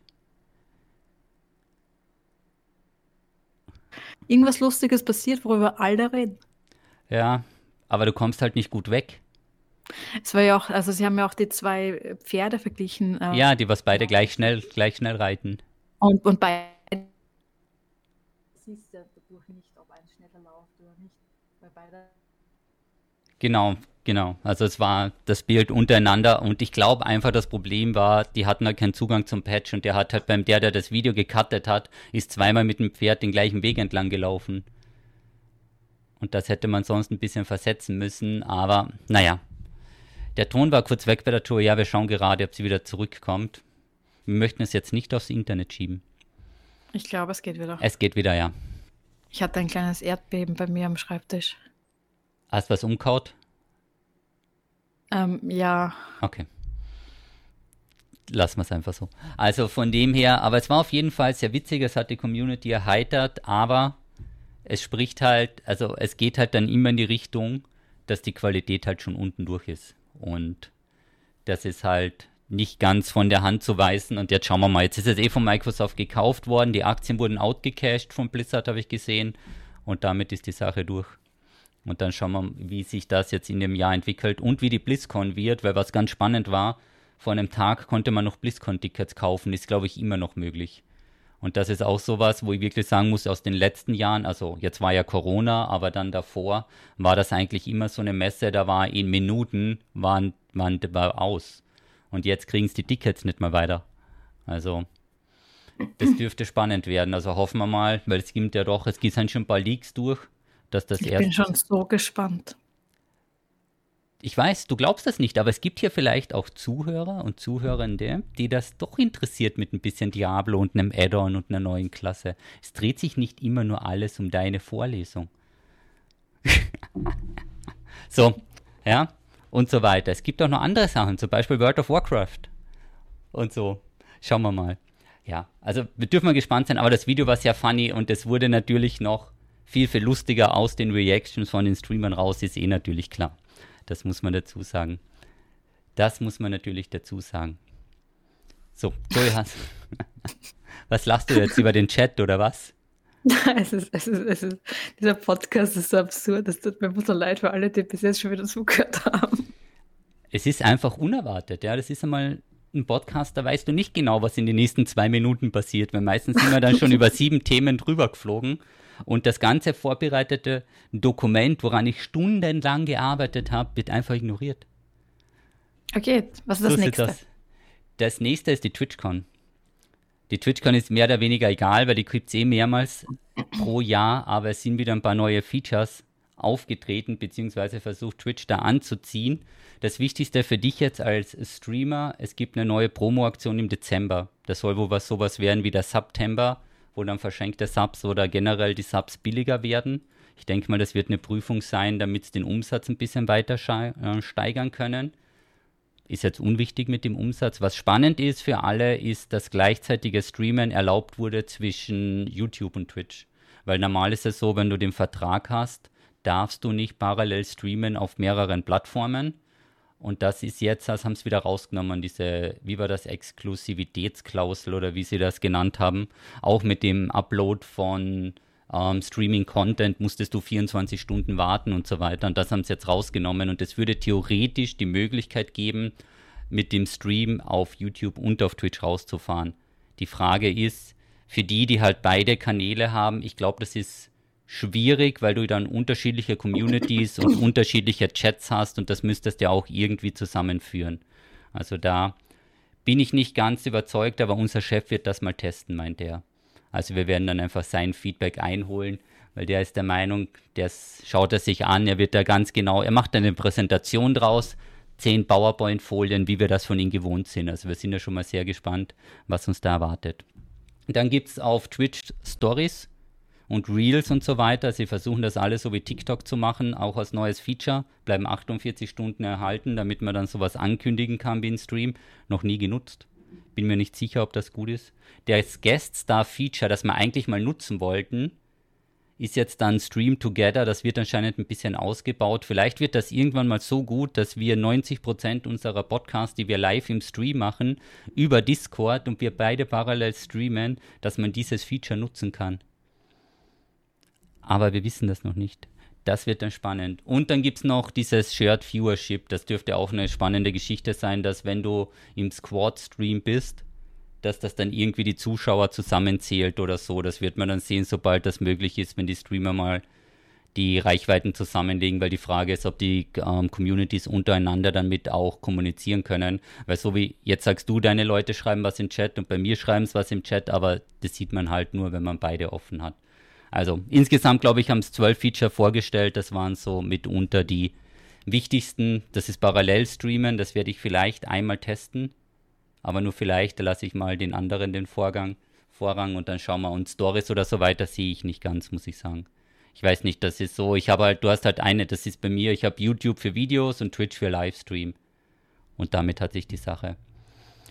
Irgendwas Lustiges passiert, worüber alle reden. Ja, aber du kommst halt nicht gut weg. Es war ja auch, also sie haben ja auch die zwei Pferde verglichen. Äh, ja, die was beide gleich schnell, gleich schnell reiten. Und, und beide siehst ja dadurch nicht, ob eins schneller läuft oder nicht. Bei beide. Genau, genau. Also es war das Bild untereinander und ich glaube einfach das Problem war, die hatten halt keinen Zugang zum Patch und der hat halt beim der, der das Video gecuttet hat, ist zweimal mit dem Pferd den gleichen Weg entlang gelaufen. Und das hätte man sonst ein bisschen versetzen müssen, aber naja. Der Ton war kurz weg bei der Tour. Ja, wir schauen gerade, ob sie wieder zurückkommt. Wir möchten es jetzt nicht aufs Internet schieben. Ich glaube, es geht wieder. Es geht wieder, ja. Ich hatte ein kleines Erdbeben bei mir am Schreibtisch. Hast du was umkaut? Ähm, ja. Okay. Lassen wir es einfach so. Also von dem her, aber es war auf jeden Fall sehr witzig, es hat die Community erheitert, aber es spricht halt, also es geht halt dann immer in die Richtung, dass die Qualität halt schon unten durch ist. Und das ist halt nicht ganz von der Hand zu weisen. Und jetzt schauen wir mal, jetzt ist es eh von Microsoft gekauft worden, die Aktien wurden outgecashed von Blizzard, habe ich gesehen. Und damit ist die Sache durch. Und dann schauen wir, wie sich das jetzt in dem Jahr entwickelt und wie die BlizzCon wird, weil was ganz spannend war, vor einem Tag konnte man noch BlizzCon-Tickets kaufen, ist glaube ich immer noch möglich. Und das ist auch sowas, wo ich wirklich sagen muss, aus den letzten Jahren, also jetzt war ja Corona, aber dann davor war das eigentlich immer so eine Messe, da war in Minuten, waren, waren war aus. Und jetzt kriegen es die Tickets nicht mehr weiter. Also, das dürfte spannend werden. Also hoffen wir mal, weil es gibt ja doch, es gibt schon ein paar Leaks durch, dass das ich erst. Ich bin schon so gespannt. Ich weiß, du glaubst das nicht, aber es gibt hier vielleicht auch Zuhörer und Zuhörende, die das doch interessiert mit ein bisschen Diablo und einem Add-on und einer neuen Klasse. Es dreht sich nicht immer nur alles um deine Vorlesung. so, ja und so weiter. Es gibt auch noch andere Sachen, zum Beispiel World of Warcraft und so. Schauen wir mal. Ja, also wir dürfen mal gespannt sein, aber das Video war sehr funny und es wurde natürlich noch viel, viel lustiger aus den Reactions von den Streamern raus, ist eh natürlich klar. Das muss man dazu sagen. Das muss man natürlich dazu sagen. So, Joey, hast, was lachst du jetzt über den Chat oder was? Es ist, es ist, es ist, dieser Podcast ist so absurd. Es tut mir so leid für alle, die bis jetzt schon wieder zugehört haben. Es ist einfach unerwartet. Ja, das ist einmal ein Podcast, da weißt du nicht genau, was in den nächsten zwei Minuten passiert, weil meistens sind wir dann schon über sieben Themen drüber geflogen und das ganze vorbereitete Dokument, woran ich stundenlang gearbeitet habe, wird einfach ignoriert. Okay, was ist das so nächste? Das. das nächste ist die TwitchCon. Die TwitchCon ist mehr oder weniger egal, weil die gibt es eh mehrmals pro Jahr, aber es sind wieder ein paar neue Features aufgetreten, beziehungsweise versucht Twitch da anzuziehen. Das Wichtigste für dich jetzt als Streamer, es gibt eine neue Promo-Aktion im Dezember. Das soll wohl was sowas werden wie der September, wo dann verschenkte Subs oder generell die Subs billiger werden. Ich denke mal, das wird eine Prüfung sein, damit sie den Umsatz ein bisschen weiter äh, steigern können ist jetzt unwichtig mit dem Umsatz. Was spannend ist für alle, ist, dass gleichzeitige Streamen erlaubt wurde zwischen YouTube und Twitch. Weil normal ist es so, wenn du den Vertrag hast, darfst du nicht parallel streamen auf mehreren Plattformen. Und das ist jetzt, das haben sie wieder rausgenommen, diese, wie war das, Exklusivitätsklausel oder wie sie das genannt haben, auch mit dem Upload von ähm, Streaming-Content musstest du 24 Stunden warten und so weiter. Und das haben sie jetzt rausgenommen. Und es würde theoretisch die Möglichkeit geben, mit dem Stream auf YouTube und auf Twitch rauszufahren. Die Frage ist, für die, die halt beide Kanäle haben, ich glaube, das ist schwierig, weil du dann unterschiedliche Communities und unterschiedliche Chats hast und das müsstest du ja auch irgendwie zusammenführen. Also da bin ich nicht ganz überzeugt, aber unser Chef wird das mal testen, meint er. Also wir werden dann einfach sein Feedback einholen, weil der ist der Meinung, der schaut er sich an, er wird da ganz genau, er macht eine Präsentation draus, zehn PowerPoint-Folien, wie wir das von ihm gewohnt sind. Also wir sind ja schon mal sehr gespannt, was uns da erwartet. Dann gibt es auf Twitch Stories und Reels und so weiter. Sie versuchen das alles so wie TikTok zu machen, auch als neues Feature. Bleiben 48 Stunden erhalten, damit man dann sowas ankündigen kann wie ein Stream. Noch nie genutzt. Bin mir nicht sicher, ob das gut ist. Das Guest Star Feature, das wir eigentlich mal nutzen wollten, ist jetzt dann Stream Together. Das wird anscheinend ein bisschen ausgebaut. Vielleicht wird das irgendwann mal so gut, dass wir 90% unserer Podcasts, die wir live im Stream machen, über Discord und wir beide parallel streamen, dass man dieses Feature nutzen kann. Aber wir wissen das noch nicht. Das wird dann spannend. Und dann gibt es noch dieses Shared Viewership. Das dürfte auch eine spannende Geschichte sein, dass wenn du im Squad-Stream bist, dass das dann irgendwie die Zuschauer zusammenzählt oder so. Das wird man dann sehen, sobald das möglich ist, wenn die Streamer mal die Reichweiten zusammenlegen, weil die Frage ist, ob die ähm, Communities untereinander dann mit auch kommunizieren können. Weil so wie jetzt sagst du, deine Leute schreiben was im Chat und bei mir schreiben es was im Chat, aber das sieht man halt nur, wenn man beide offen hat. Also insgesamt, glaube ich, haben es zwölf Feature vorgestellt. Das waren so mitunter die wichtigsten. Das ist Parallel-Streamen, das werde ich vielleicht einmal testen. Aber nur vielleicht, da lasse ich mal den anderen den Vorgang, Vorrang und dann schauen wir. Und Stories oder so weiter sehe ich nicht ganz, muss ich sagen ich weiß nicht, das ist so, ich habe halt, du hast halt eine, das ist bei mir, ich habe YouTube für Videos und Twitch für Livestream. Und damit hat sich die Sache.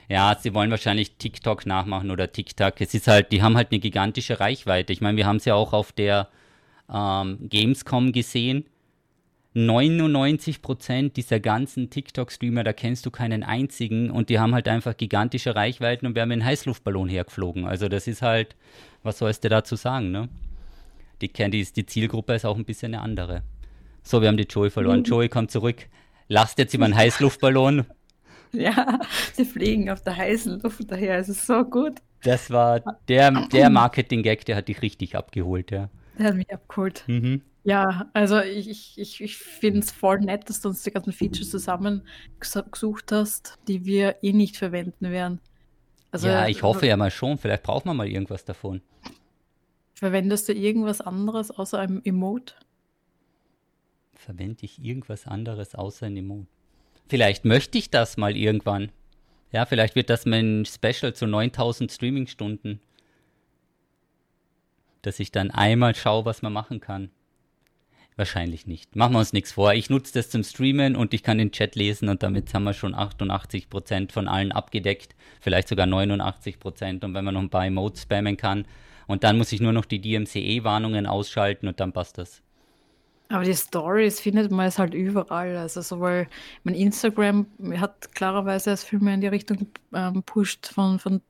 Ja, sie wollen wahrscheinlich TikTok nachmachen oder TikTok. Es ist halt, die haben halt eine gigantische Reichweite. Ich meine, wir haben es ja auch auf der ähm, Gamescom gesehen. 99% dieser ganzen TikTok-Streamer, da kennst du keinen einzigen und die haben halt einfach gigantische Reichweiten und wir haben einen Heißluftballon hergeflogen. Also das ist halt, was sollst du dazu sagen, ne? die, die, die Zielgruppe ist auch ein bisschen eine andere. So, wir haben die Joey verloren. Mhm. Joey kommt zurück. Lasst jetzt über einen Heißluftballon. Ja, sie fliegen auf der heißen Luft daher. Es ist so gut. Das war der, der Marketing-Gag, der hat dich richtig abgeholt, ja. Der hat mich abgeholt. Mhm. Ja, also ich, ich, ich finde es voll nett, dass du uns die ganzen Features zusammengesucht hast, die wir eh nicht verwenden werden. Also, ja, ich hoffe ja mal schon. Vielleicht brauchen wir mal irgendwas davon. Verwendest du irgendwas anderes außer einem Emote? Verwende ich irgendwas anderes außer ein Emote? Vielleicht möchte ich das mal irgendwann. Ja, vielleicht wird das mein Special zu 9000 Streaming-Stunden. Dass ich dann einmal schaue, was man machen kann. Wahrscheinlich nicht. Machen wir uns nichts vor. Ich nutze das zum Streamen und ich kann den Chat lesen und damit haben wir schon 88% von allen abgedeckt. Vielleicht sogar 89%. Und wenn man noch ein paar Emotes spammen kann, und dann muss ich nur noch die DMCE-Warnungen ausschalten und dann passt das. Aber die Stories findet man es halt überall. Also sowohl mein Instagram hat klarerweise erst viel mehr in die Richtung ähm, pusht, von, von,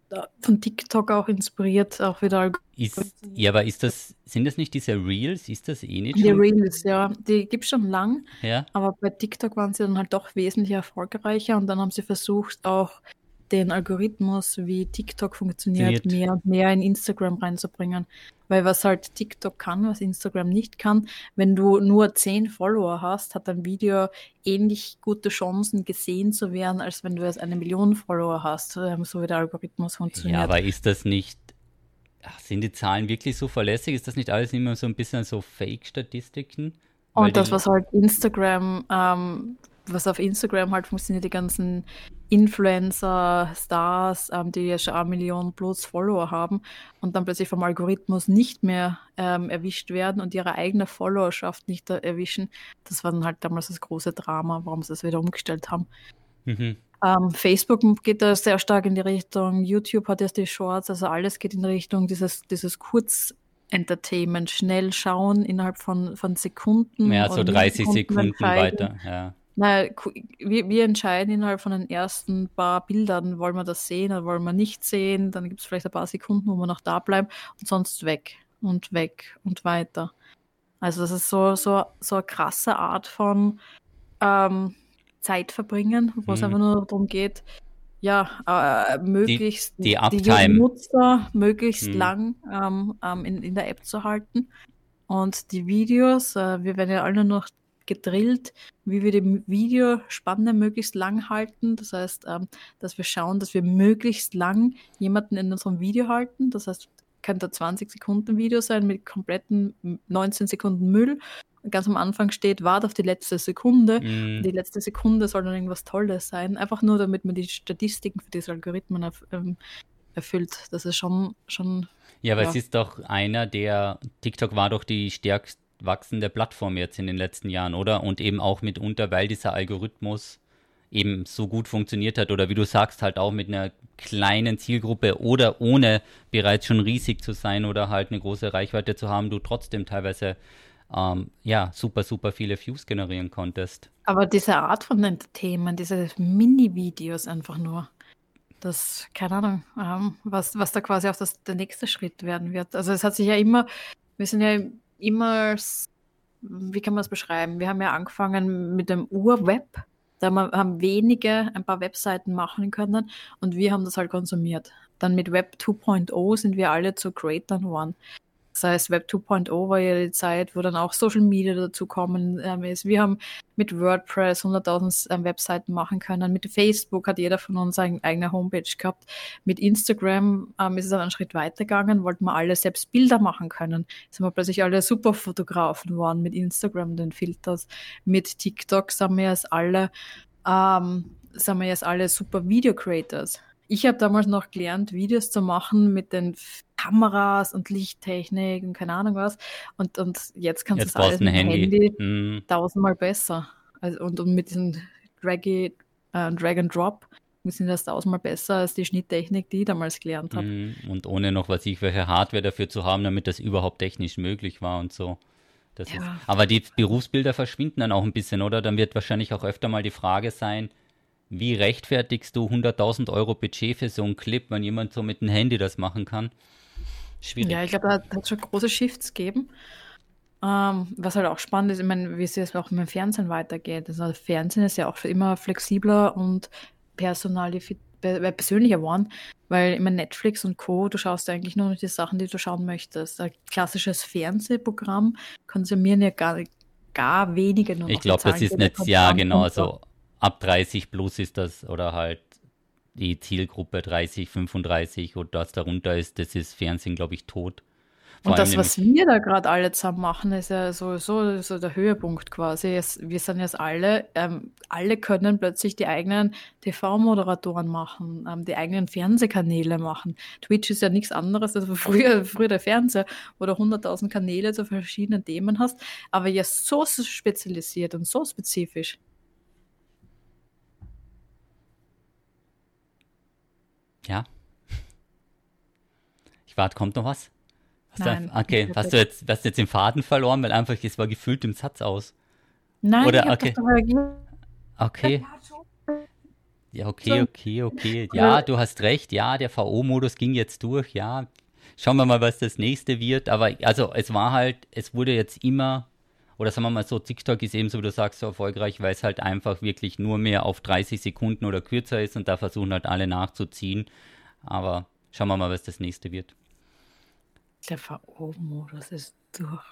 von TikTok auch inspiriert, auch wieder. Ist, ja, aber ist das, sind das nicht diese Reels? Ist das eh nicht Die schon? Reels, ja. Die gibt es schon lang. Ja. Aber bei TikTok waren sie dann halt doch wesentlich erfolgreicher und dann haben sie versucht, auch den Algorithmus, wie TikTok funktioniert, Wird. mehr und mehr in Instagram reinzubringen. Weil was halt TikTok kann, was Instagram nicht kann, wenn du nur zehn Follower hast, hat dein Video ähnlich gute Chancen gesehen zu werden, als wenn du jetzt eine Million Follower hast, ähm, so wie der Algorithmus funktioniert. Ja, aber ist das nicht, ach, sind die Zahlen wirklich so verlässlich? Ist das nicht alles immer so ein bisschen so Fake-Statistiken? Und das, was halt Instagram ähm, was auf Instagram halt funktioniert, die ganzen Influencer, Stars, ähm, die ja schon eine Million plus Follower haben und dann plötzlich vom Algorithmus nicht mehr ähm, erwischt werden und ihre eigene Followerschaft nicht erwischen. Das war dann halt damals das große Drama, warum sie das wieder umgestellt haben. Mhm. Ähm, Facebook geht da sehr stark in die Richtung, YouTube hat erst die Shorts, also alles geht in Richtung dieses, dieses Kurz- Entertainment, schnell schauen innerhalb von, von Sekunden. Ja, so 30 Sekunden weiter, ja. Na, wir, wir entscheiden innerhalb von den ersten paar Bildern, wollen wir das sehen oder wollen wir nicht sehen. Dann gibt es vielleicht ein paar Sekunden, wo wir noch da bleiben und sonst weg und weg und weiter. Also das ist so, so, so eine krasse Art von ähm, Zeit verbringen, wo es hm. einfach nur darum geht, ja, äh, möglichst die, die, die Nutzer möglichst hm. lang ähm, ähm, in, in der App zu halten. Und die Videos, äh, wir werden ja alle nur noch gedrillt, wie wir die Videospanne möglichst lang halten. Das heißt, ähm, dass wir schauen, dass wir möglichst lang jemanden in unserem Video halten. Das heißt, könnte ein 20 Sekunden Video sein mit kompletten 19 Sekunden Müll. Ganz am Anfang steht, warte auf die letzte Sekunde. Mm. Die letzte Sekunde soll dann irgendwas Tolles sein. Einfach nur, damit man die Statistiken für diese Algorithmen erf ähm, erfüllt. Das ist schon, schon ja, aber ja. es ist doch einer der, TikTok war doch die stärkste wachsende Plattform jetzt in den letzten Jahren, oder? Und eben auch mitunter, weil dieser Algorithmus eben so gut funktioniert hat oder wie du sagst, halt auch mit einer kleinen Zielgruppe oder ohne bereits schon riesig zu sein oder halt eine große Reichweite zu haben, du trotzdem teilweise ähm, ja super, super viele Views generieren konntest. Aber diese Art von Entertainment, diese Mini-Videos einfach nur, das, keine Ahnung, ähm, was, was da quasi auch das, der nächste Schritt werden wird. Also es hat sich ja immer, wir sind ja immer, wie kann man es beschreiben? Wir haben ja angefangen mit dem Urweb. Da haben wenige ein paar Webseiten machen können und wir haben das halt konsumiert. Dann mit Web 2.0 sind wir alle zu Creatern geworden. Das heißt, Web 2.0 war ja die Zeit, wo dann auch Social Media dazukommen ähm, ist. Wir haben mit WordPress 100.000 ähm, Webseiten machen können. Mit Facebook hat jeder von uns eine eigene Homepage gehabt. Mit Instagram ähm, ist es dann einen Schritt weitergegangen, wollten wir alle selbst Bilder machen können. Sind wir plötzlich alle Superfotografen geworden mit Instagram, den Filters. Mit TikTok sind wir jetzt alle, ähm, sind wir jetzt alle super Video Creators. Ich habe damals noch gelernt, Videos zu machen mit den Kameras und Lichttechnik und keine Ahnung was. Und, und jetzt kannst du das alles mit dem Handy, Handy mm. tausendmal besser. Also, und, und mit diesem Draggy, äh, Drag and Drop sind das tausendmal besser als die Schnitttechnik, die ich damals gelernt habe. Mm. Und ohne noch, was ich, welche Hardware dafür zu haben, damit das überhaupt technisch möglich war und so. Ja. Ist, aber die Berufsbilder verschwinden dann auch ein bisschen, oder? Dann wird wahrscheinlich auch öfter mal die Frage sein, wie rechtfertigst du 100.000 Euro Budget für so einen Clip, wenn jemand so mit dem Handy das machen kann? Schwierig. Ja, ich glaube, da hat es schon große Shifts gegeben. Ähm, was halt auch spannend ist, ich meine, wie es jetzt auch mit dem Fernsehen weitergeht. Also Fernsehen ist ja auch immer flexibler und äh, persönlicher geworden, weil immer Netflix und Co., du schaust eigentlich nur noch die Sachen, die du schauen möchtest. Ein klassisches Fernsehprogramm konsumieren ja gar, gar wenige nur noch. Ich glaube, das ist nicht, ja genau, also ab 30 plus ist das oder halt die Zielgruppe 30, 35 und das darunter ist, das ist Fernsehen, glaube ich, tot. Vor und das, was wir da gerade alle zusammen machen, ist ja sowieso so der Höhepunkt quasi. Es, wir sind jetzt alle, ähm, alle können plötzlich die eigenen TV-Moderatoren machen, ähm, die eigenen Fernsehkanäle machen. Twitch ist ja nichts anderes als früher, früher der Fernseher, wo du 100.000 Kanäle zu verschiedenen Themen hast, aber ja so spezialisiert und so spezifisch. Ja. Ich warte, kommt noch was? Hast Nein, du, okay, hast du, jetzt, hast du jetzt den Faden verloren, weil einfach, es war gefühlt im Satz aus. Nein, Oder, okay. Okay. Ja, okay, okay, okay. Ja, du hast recht. Ja, der VO-Modus ging jetzt durch. Ja, schauen wir mal, was das nächste wird. Aber also, es war halt, es wurde jetzt immer, oder sagen wir mal so, TikTok ist eben so, wie du sagst, so erfolgreich, weil es halt einfach wirklich nur mehr auf 30 Sekunden oder kürzer ist und da versuchen halt alle nachzuziehen. Aber schauen wir mal, was das nächste wird. Der VO-Modus ist durch.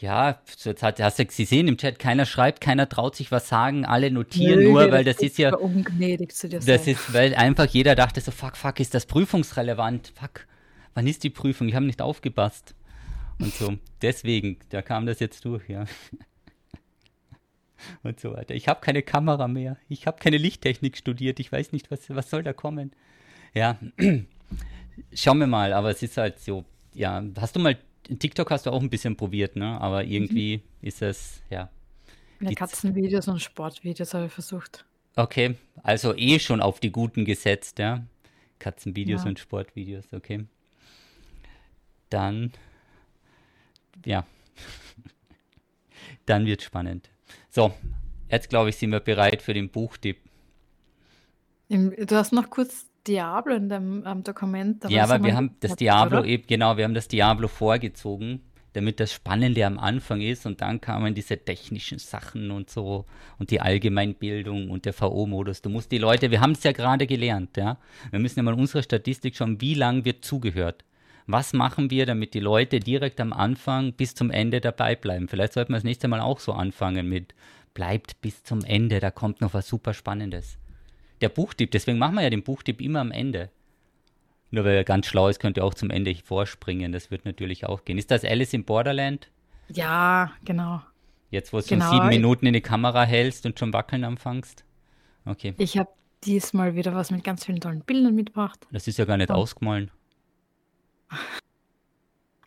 Ja, jetzt hat, hast du gesehen im Chat, keiner schreibt, keiner traut sich was sagen, alle notieren Nö, nur, weil das, das ist ja. Ungnädig zu dir das sein. ist, weil einfach jeder dachte so, fuck, fuck, ist das prüfungsrelevant? Fuck, wann ist die Prüfung? Ich habe nicht aufgepasst. Und so, deswegen, da kam das jetzt durch, ja. Und so weiter. Ich habe keine Kamera mehr. Ich habe keine Lichttechnik studiert. Ich weiß nicht, was, was soll da kommen. Ja, Schauen wir mal, aber es ist halt so, ja, hast du mal, TikTok hast du auch ein bisschen probiert, ne? Aber irgendwie mhm. ist es, ja. Ja, Katzenvideos und Sportvideos habe ich versucht. Okay, also eh schon auf die guten gesetzt, ja. Katzenvideos ja. und Sportvideos, okay. Dann, ja. Dann wird spannend. So, jetzt glaube ich, sind wir bereit für den Buchtipp. Du hast noch kurz Diablo in dem ähm, Dokument. Ja, aber wir haben das Diablo oder? eben, genau, wir haben das Diablo vorgezogen, damit das Spannende am Anfang ist und dann kamen diese technischen Sachen und so und die Allgemeinbildung und der VO-Modus. Du musst die Leute, wir haben es ja gerade gelernt, ja. Wir müssen ja mal in unserer Statistik schauen, wie lange wird zugehört. Was machen wir, damit die Leute direkt am Anfang bis zum Ende dabei bleiben? Vielleicht sollten wir das nächste Mal auch so anfangen mit bleibt bis zum Ende, da kommt noch was super Spannendes der Buchtipp, deswegen machen wir ja den Buchtipp immer am Ende. Nur weil er ganz schlau ist, könnt ihr auch zum Ende vorspringen. Das wird natürlich auch gehen. Ist das Alice in Borderland? Ja, genau. Jetzt, wo du genau. sieben Minuten in die Kamera hältst und schon wackeln anfängst? Okay. Ich habe diesmal wieder was mit ganz vielen tollen Bildern mitgebracht. Das ist ja gar nicht oh. ausgemahlen.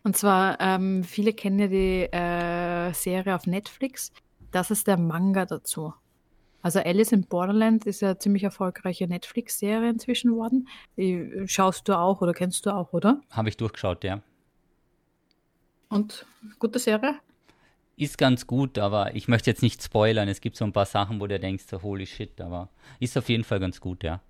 Und zwar, ähm, viele kennen ja die äh, Serie auf Netflix. Das ist der Manga dazu. Also Alice in Borderland ist ja eine ziemlich erfolgreiche Netflix-Serie inzwischen geworden. Die schaust du auch oder kennst du auch, oder? Habe ich durchgeschaut, ja. Und gute Serie? Ist ganz gut, aber ich möchte jetzt nicht spoilern. Es gibt so ein paar Sachen, wo du denkst, so, holy shit, aber ist auf jeden Fall ganz gut, ja.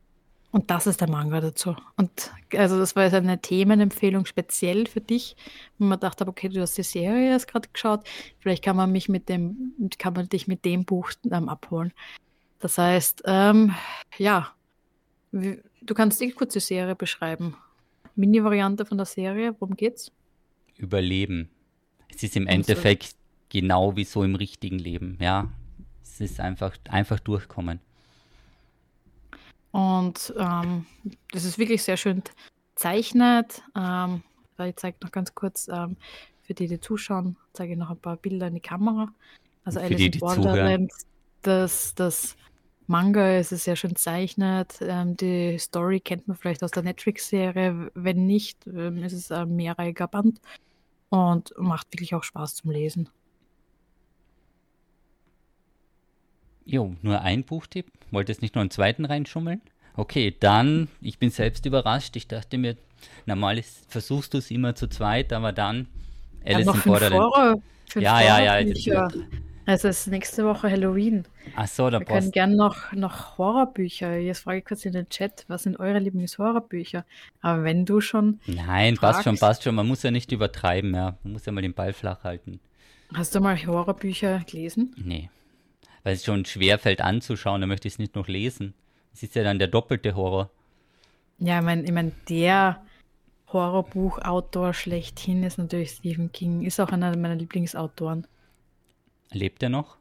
Und das ist der Manga dazu. Und also das war jetzt eine Themenempfehlung speziell für dich, wo man dachte, okay, du hast die Serie erst gerade geschaut, vielleicht kann man mich mit dem, kann man dich mit dem Buch ähm, abholen. Das heißt, ähm, ja, du kannst die kurze Serie beschreiben. Mini-Variante von der Serie, worum geht's? Überleben. Es ist im Endeffekt genau wie so im richtigen Leben, ja. Es ist einfach, einfach durchkommen. Und ähm, das ist wirklich sehr schön zeichnet. Ähm, ich zeige noch ganz kurz, ähm, für die, die zuschauen, zeige ich noch ein paar Bilder in die Kamera. Also Alice die, in das, das Manga ist sehr schön zeichnet. Ähm, die Story kennt man vielleicht aus der Netflix-Serie. Wenn nicht, ähm, ist es ein mehrreiger Band und macht wirklich auch Spaß zum Lesen. Jo, nur ein Buchtipp. Wolltest nicht noch einen zweiten reinschummeln? Okay, dann, ich bin selbst überrascht. Ich dachte mir, normal ist, versuchst du es immer zu zweit, aber dann Alice in Borderland. Horror, ja, ja, ja. Also es ist nächste Woche Halloween. Ach so, da Wir können gerne noch, noch Horrorbücher. Jetzt frage ich kurz in den Chat, was sind eure Lieblings-Horrorbücher? Aber wenn du schon. Nein, fragst, passt schon, passt schon. Man muss ja nicht übertreiben, ja. Man muss ja mal den Ball flach halten. Hast du mal Horrorbücher gelesen? Nee. Weil es schon schwer fällt anzuschauen, da möchte ich es nicht noch lesen. Es ist ja dann der doppelte Horror. Ja, ich meine, ich mein, der Horrorbuchautor schlechthin ist natürlich Stephen King. Ist auch einer meiner Lieblingsautoren. Lebt er noch?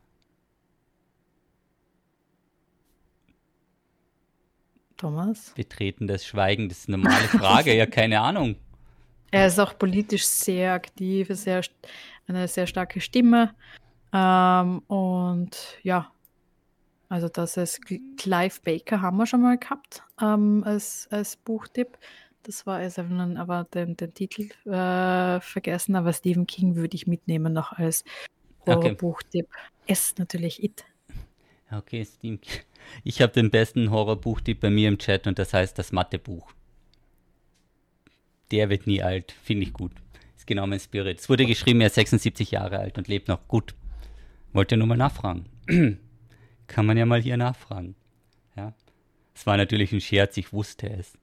Thomas? Betreten das Schweigen, das ist eine normale Frage, ja, keine Ahnung. Er ist auch politisch sehr aktiv, sehr, eine sehr starke Stimme. Ähm, und ja, also das ist Clive Baker haben wir schon mal gehabt ähm, als, als Buchtipp. Das war es aber den, den Titel äh, vergessen, aber Stephen King würde ich mitnehmen noch als Horrorbuchtipp. Okay. Es natürlich It. Okay, Stephen King. Ich habe den besten Horrorbuchtipp bei mir im Chat und das heißt das Mathebuch. Der wird nie alt, finde ich gut. Ist genau mein Spirit. Es wurde geschrieben, er ist 76 Jahre alt und lebt noch gut. Wollte nur mal nachfragen. Kann man ja mal hier nachfragen. Ja. Es war natürlich ein Scherz, ich wusste es.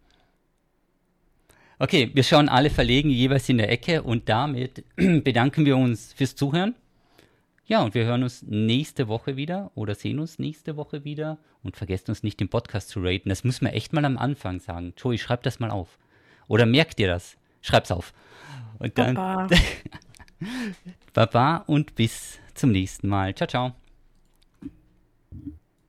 Okay, wir schauen alle verlegen jeweils in der Ecke und damit bedanken wir uns fürs Zuhören. Ja, und wir hören uns nächste Woche wieder oder sehen uns nächste Woche wieder. Und vergesst uns nicht, den Podcast zu raten. Das müssen wir echt mal am Anfang sagen. Joey, schreib das mal auf. Oder merkt ihr das? Schreib's auf. Und dann. Baba. Baba und bis zum nächsten Mal. Ciao, ciao.